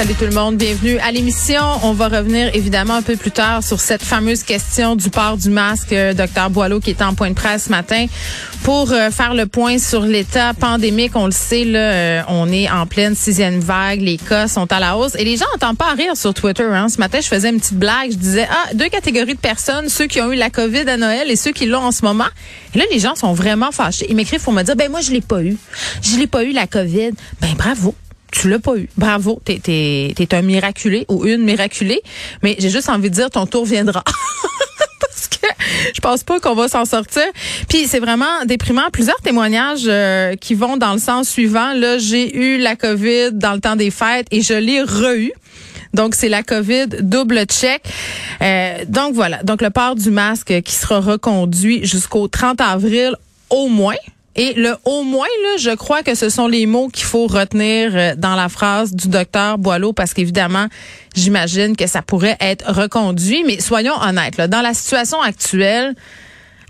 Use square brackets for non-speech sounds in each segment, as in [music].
Salut tout le monde, bienvenue à l'émission. On va revenir évidemment un peu plus tard sur cette fameuse question du port du masque. Euh, docteur Boileau qui était en point de presse ce matin pour euh, faire le point sur l'état pandémique. On le sait, là, euh, on est en pleine sixième vague, les cas sont à la hausse et les gens n'entendent pas rire sur Twitter. Hein. Ce matin, je faisais une petite blague, je disais ah deux catégories de personnes, ceux qui ont eu la COVID à Noël et ceux qui l'ont en ce moment. Et là, les gens sont vraiment fâchés. Ils m'écrivent pour me dire ben moi je l'ai pas eu, je l'ai pas eu la COVID. Ben bravo tu l'as pas eu. Bravo, t'es es, es, un miraculé ou une miraculée. Mais j'ai juste envie de dire, ton tour viendra. [laughs] Parce que je pense pas qu'on va s'en sortir. Puis c'est vraiment déprimant. Plusieurs témoignages euh, qui vont dans le sens suivant. Là, j'ai eu la COVID dans le temps des fêtes et je l'ai re-eu. Donc, c'est la COVID double check. Euh, donc, voilà. Donc, le port du masque qui sera reconduit jusqu'au 30 avril au moins. Et le au moins, là, je crois que ce sont les mots qu'il faut retenir euh, dans la phrase du docteur Boileau, parce qu'évidemment, j'imagine que ça pourrait être reconduit. Mais soyons honnêtes, là, dans la situation actuelle,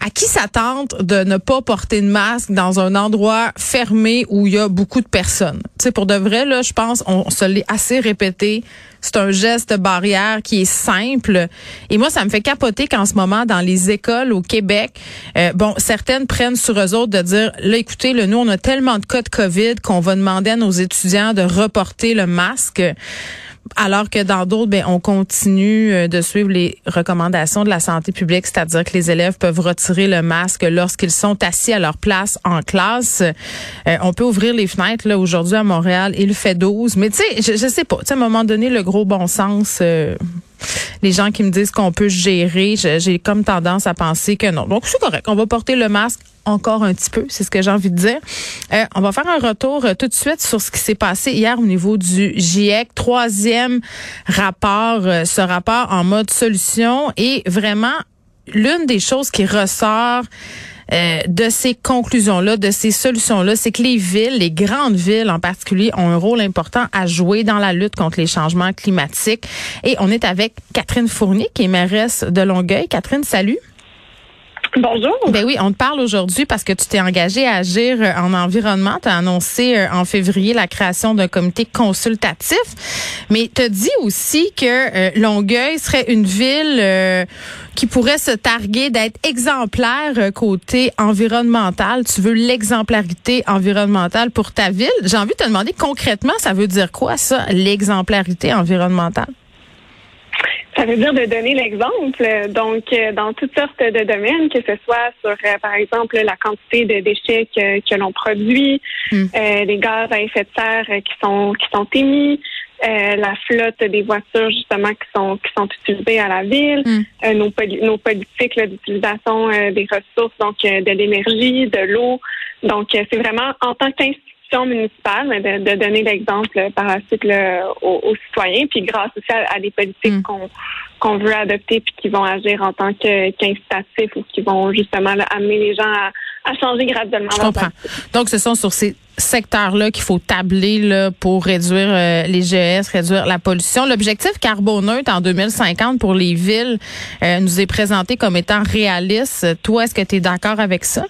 à qui s'attendre de ne pas porter de masque dans un endroit fermé où il y a beaucoup de personnes? Sais, pour de vrai, là, je pense, on, se l'est assez répété. C'est un geste barrière qui est simple. Et moi, ça me fait capoter qu'en ce moment, dans les écoles au Québec, euh, bon, certaines prennent sur eux autres de dire, là, écoutez, là, nous, on a tellement de cas de COVID qu'on va demander à nos étudiants de reporter le masque. Alors que dans d'autres, ben, on continue euh, de suivre les recommandations de la santé publique, c'est-à-dire que les élèves peuvent retirer le masque lorsqu'ils sont assis à leur place en classe. Euh, on peut ouvrir les fenêtres là aujourd'hui à Montréal, il fait 12, mais tu sais, je, je sais pas, tu à un moment donné, le gros bon sens. Euh, les gens qui me disent qu'on peut gérer, j'ai comme tendance à penser que non. Donc c'est correct, on va porter le masque encore un petit peu, c'est ce que j'ai envie de dire. Euh, on va faire un retour euh, tout de suite sur ce qui s'est passé hier au niveau du GIEC. Troisième rapport, euh, ce rapport en mode solution et vraiment l'une des choses qui ressort de ces conclusions-là, de ces solutions-là, c'est que les villes, les grandes villes en particulier, ont un rôle important à jouer dans la lutte contre les changements climatiques. Et on est avec Catherine Fournier, qui est mairesse de Longueuil. Catherine, salut. Bonjour. Ben oui, on te parle aujourd'hui parce que tu t'es engagé à agir euh, en environnement. Tu as annoncé euh, en février la création d'un comité consultatif. Mais tu as dit aussi que euh, Longueuil serait une ville qui pourrait se targuer d'être exemplaire côté environnemental. Tu veux l'exemplarité environnementale pour ta ville. J'ai envie de te demander concrètement, ça veut dire quoi ça, l'exemplarité environnementale? Ça veut dire de donner l'exemple. Donc, euh, dans toutes sortes de domaines, que ce soit sur, euh, par exemple, la quantité de déchets que, l'on produit, hmm. euh, les gaz à effet de serre qui sont qui sont émis, la flotte des voitures justement qui sont qui sont utilisées à la ville, hmm. nos, nos politiques d'utilisation des ressources, donc de l'énergie, de l'eau. Donc, c'est vraiment en tant qu'institution municipale, de, donner l'exemple par la suite aux, citoyens, puis grâce aussi à, des politiques mm. qu'on veut adopter puis qui vont agir en tant qu'incitatifs ou qui vont justement amener les gens à, changer graduellement. Je comprends. Donc, ce sont sur ces secteurs-là qu'il faut tabler là, pour réduire euh, les GES, réduire la pollution. L'objectif carboneutre en 2050 pour les villes euh, nous est présenté comme étant réaliste. Toi, est-ce que tu es d'accord avec ça?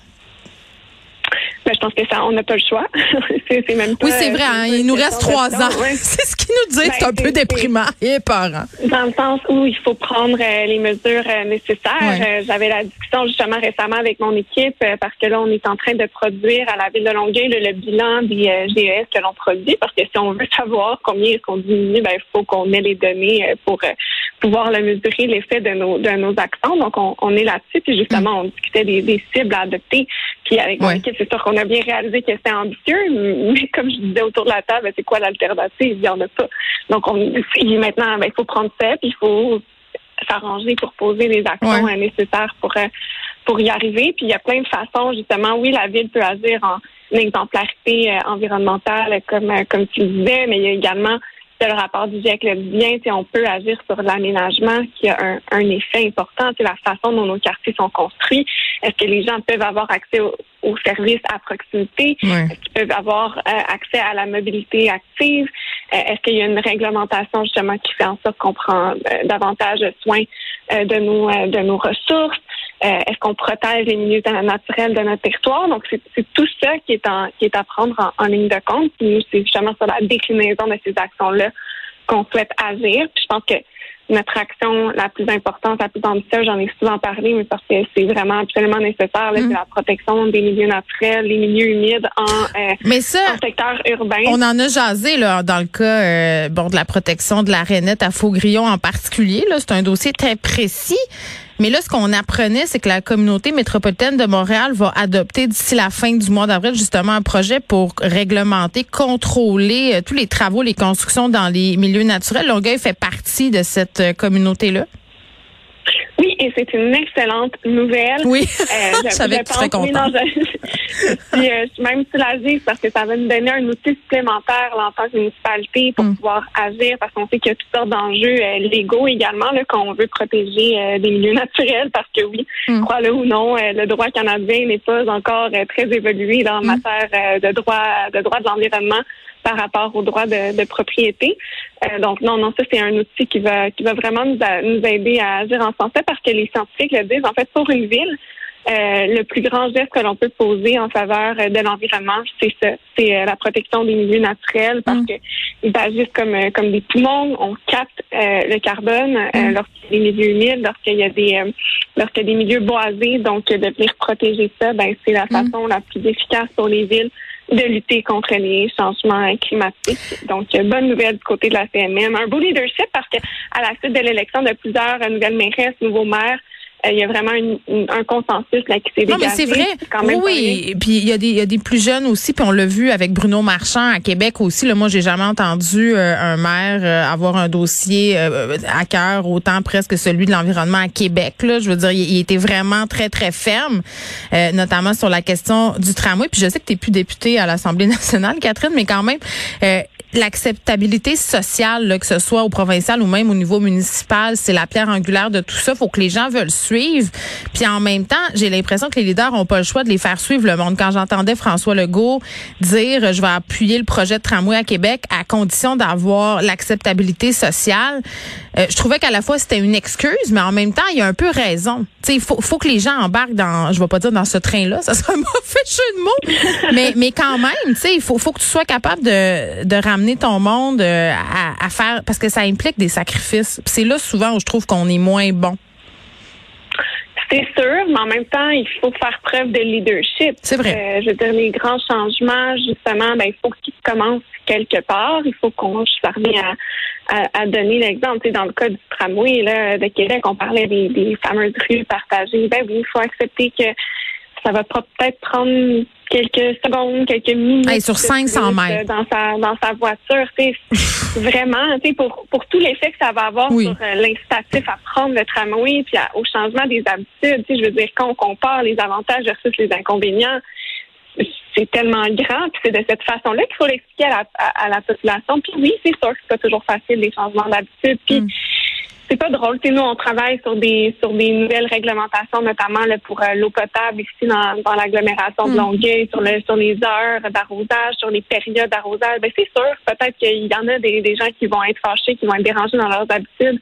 Ben, je pense que ça, on n'a pas le choix. [laughs] c'est, même oui, c'est vrai. Hein, il nous reste trois ans. [laughs] c'est ce qu'ils nous disent. c'est un ben, peu déprimant et peurant. Dans le sens où il faut prendre euh, les mesures euh, nécessaires. Euh, j'avais la discussion justement récemment avec mon équipe parce que là, on est en train de produire à la ville de Longueuil le, bilan des GES que l'on produit. Parce que si on veut [laughs] savoir combien est-ce qu'on diminue, ben, il faut qu'on ait les données pour pouvoir le mesurer l'effet de nos de nos actions. Donc, on, est là-dessus. Puis justement, on discutait des, cibles à adopter. Puis avec équipe, c'est sûr qu'on a bien réalisé que c'était ambitieux, mais comme je disais autour de la table, c'est quoi l'alternative? Il n'y en a pas. Donc, on, maintenant, ben, il faut prendre ça, puis il faut s'arranger pour poser les actions nécessaires pour, euh, pour y arriver. Puis il y a plein de façons, justement. Oui, la ville peut agir en exemplarité euh, environnementale, comme, euh, comme tu le disais, mais il y a également le rapport du GIEC le bien, on peut agir sur l'aménagement qui a un, un effet important, c'est la façon dont nos quartiers sont construits. Est-ce que les gens peuvent avoir accès aux, services à proximité? Est-ce qu'ils peuvent avoir euh, accès à la mobilité active? Euh, est-ce qu'il y a une réglementation justement qui fait en sorte qu'on prend euh, davantage soin de nos de nos ressources? Est-ce qu'on protège les milieux naturels de notre territoire? Donc, c'est tout ça qui est, en, qui est à prendre en, ligne de compte. Puis, c'est justement sur la déclinaison de ces actions-là qu'on souhaite agir. Puis, je pense que notre action la plus importante, la plus ambitieuse, j'en ai souvent parlé, mais parce que c'est vraiment absolument nécessaire, c'est mm. la protection des milieux naturels, les milieux humides en, euh, mais ça, secteur urbain. On en a jasé là, dans le cas euh, bon, de la protection de la rainette à Faugrillon en particulier. C'est un dossier très précis. Mais là, ce qu'on apprenait, c'est que la communauté métropolitaine de Montréal va adopter d'ici la fin du mois d'avril justement un projet pour réglementer, contrôler euh, tous les travaux, les constructions dans les milieux naturels. Longueuil fait partie de cette euh, communauté-là. Oui, et c'est une excellente nouvelle. Oui, euh, [laughs] je, savais que tu serais. [laughs] Puis, euh, je suis même soulagée parce que ça va nous donner un outil supplémentaire en tant que municipalité pour mm. pouvoir agir parce qu'on sait qu'il y a toutes sortes d'enjeux euh, légaux également qu'on veut protéger des milieux naturels parce que oui, mm. crois-le ou non, le droit canadien n'est pas encore très évolué dans mm. matière de droit de droit de l'environnement par rapport aux droits de, propriété. Euh, donc non, non, ça c'est un outil qui va qui va vraiment nous, nous aider à agir en français parce que les scientifiques le disent. En fait, pour une ville, euh, le plus grand geste que l'on peut poser en faveur de l'environnement, c'est ça, c'est euh, la protection des milieux naturels parce mm. qu'ils agissent comme comme des poumons. On capte le carbone mm. lorsqu'il y a des milieux humides, lorsqu'il y a des lorsqu'il y a des milieux boisés. Donc de venir protéger ça, ben c'est la mm. façon la plus efficace pour les villes de lutter contre les changements climatiques. Donc, bonne nouvelle du côté de la CMM. Un beau leadership parce que à la suite de l'élection de plusieurs nouvelles mairesses, nouveaux maires, euh, il y a vraiment un consensus là qui s'est dégagé. Non, mais c'est vrai. oui, puis il y a des il y a des plus jeunes aussi, puis on l'a vu avec Bruno Marchand à Québec aussi. Là, moi, j'ai jamais entendu euh, un maire euh, avoir un dossier à cœur autant presque celui de l'environnement à Québec. Là, je veux dire, il, était vraiment très très ferme, notamment sur la question du tramway. Puis je sais que tu es plus députée à l'Assemblée [laughs] nationale, Catherine, mais quand même l'acceptabilité sociale, que ce soit au provincial ou même au niveau municipal, c'est la pierre angulaire de tout ça. Faut que les gens veulent suivre. Puis en même temps, j'ai l'impression que les leaders ont pas le choix de les faire suivre le monde. Quand j'entendais François Legault dire je vais appuyer le projet de tramway à Québec à condition d'avoir l'acceptabilité sociale, euh, je trouvais qu'à la fois c'était une excuse, mais en même temps il y a un peu raison. Il faut, faut que les gens embarquent dans, je vais pas dire dans ce train-là, ça serait [laughs] un mauvais jeu de mots, mais mais quand même, il faut faut que tu sois capable de de ramener ton monde euh, à, faire parce que ça implique des sacrifices. C'est là souvent où je trouve qu'on est moins bon. C'est sûr, mais en même temps, il faut faire preuve de leadership. C'est vrai. Euh, je veux dire, les grands changements, justement, ben, il faut qu'ils commencent quelque part. Il faut qu'on je à, à, donner l'exemple. dans le cas du tramway là, de Québec, on parlait des, des fameuses rues partagées. Ben oui, il faut accepter que ça va peut-être prendre quelques secondes, quelques minutes. sur 500 mètres. Dans sa, dans sa voiture. [laughs] vraiment, pour, pour tout l'effet que ça va avoir sur euh, l'incitatif à prendre le tramway puis au changement des habitudes. Je veux dire, quand on compare les avantages versus les inconvénients, c'est tellement grand, puis c'est de cette façon-là qu'il faut l'expliquer à la, à, la population. Puis oui, c'est sûr que c'est pas toujours facile les changements d'habitude. Puis mm c'est pas drôle. nous, on travaille sur des sur des nouvelles réglementations, notamment là, pour euh, l'eau potable ici dans, dans l'agglomération de hmm. Longueuil, sur le sur les heures d'arrosage, sur les périodes d'arrosage. Ben, c'est sûr, peut-être qu'il y en a des, des gens qui vont être fâchés, qui vont être dérangés dans leurs habitudes.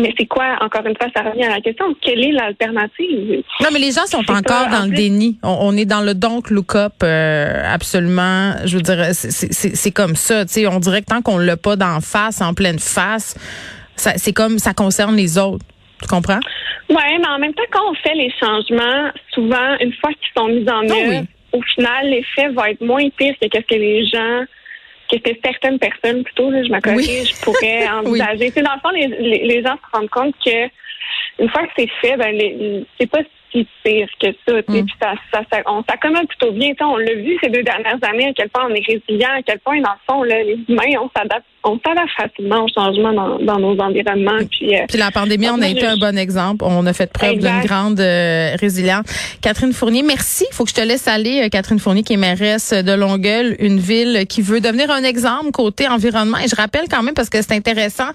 Mais c'est quoi, encore une fois, ça revient à la question, quelle est l'alternative? Non, mais les gens sont encore dans le déni. On, est dans le donc look up euh, absolument. Je veux dire, c'est comme ça. sais on dirait que tant qu'on l'a pas d'en face, en pleine face, c'est comme ça concerne les autres. Tu comprends? Oui, mais en même temps, quand on fait les changements, souvent, une fois qu'ils sont mis en ah œuvre, au final, l'effet va être moins pire que ce que les gens que certaines personnes plutôt, je m'accorde, je pourrais [laughs] envisager. dans le fond, les, gens se rendent compte que une fois que c'est fait, ben c'est pas si pire que ça. Mm. ça, ça, on s'accommode plutôt bien. on l'a vu ces deux dernières années, à quel point on est résilient, à quel point, dans le fond, les humains, on s'adapte on s'adapte facilement au changement dans, dans nos environnements. Puis, puis la pandémie, on a été un bon exemple. On a fait preuve d'une grande résilience. Catherine Fournier, merci. Il faut que je te laisse aller. Catherine Fournier, qui est mairesse de Longueuil, une ville qui veut devenir un exemple côté environnement. Et je rappelle quand même, parce que c'est intéressant,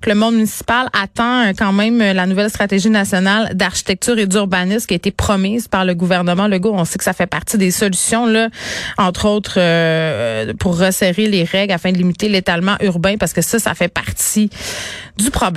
que le monde municipal attend quand même la nouvelle stratégie nationale d'architecture et d'urbanisme qui a été promise par le gouvernement Legault. On sait que ça fait partie des solutions, là, entre autres, euh, pour resserrer les règles afin de limiter l'étalement parce que ça, ça fait partie du problème.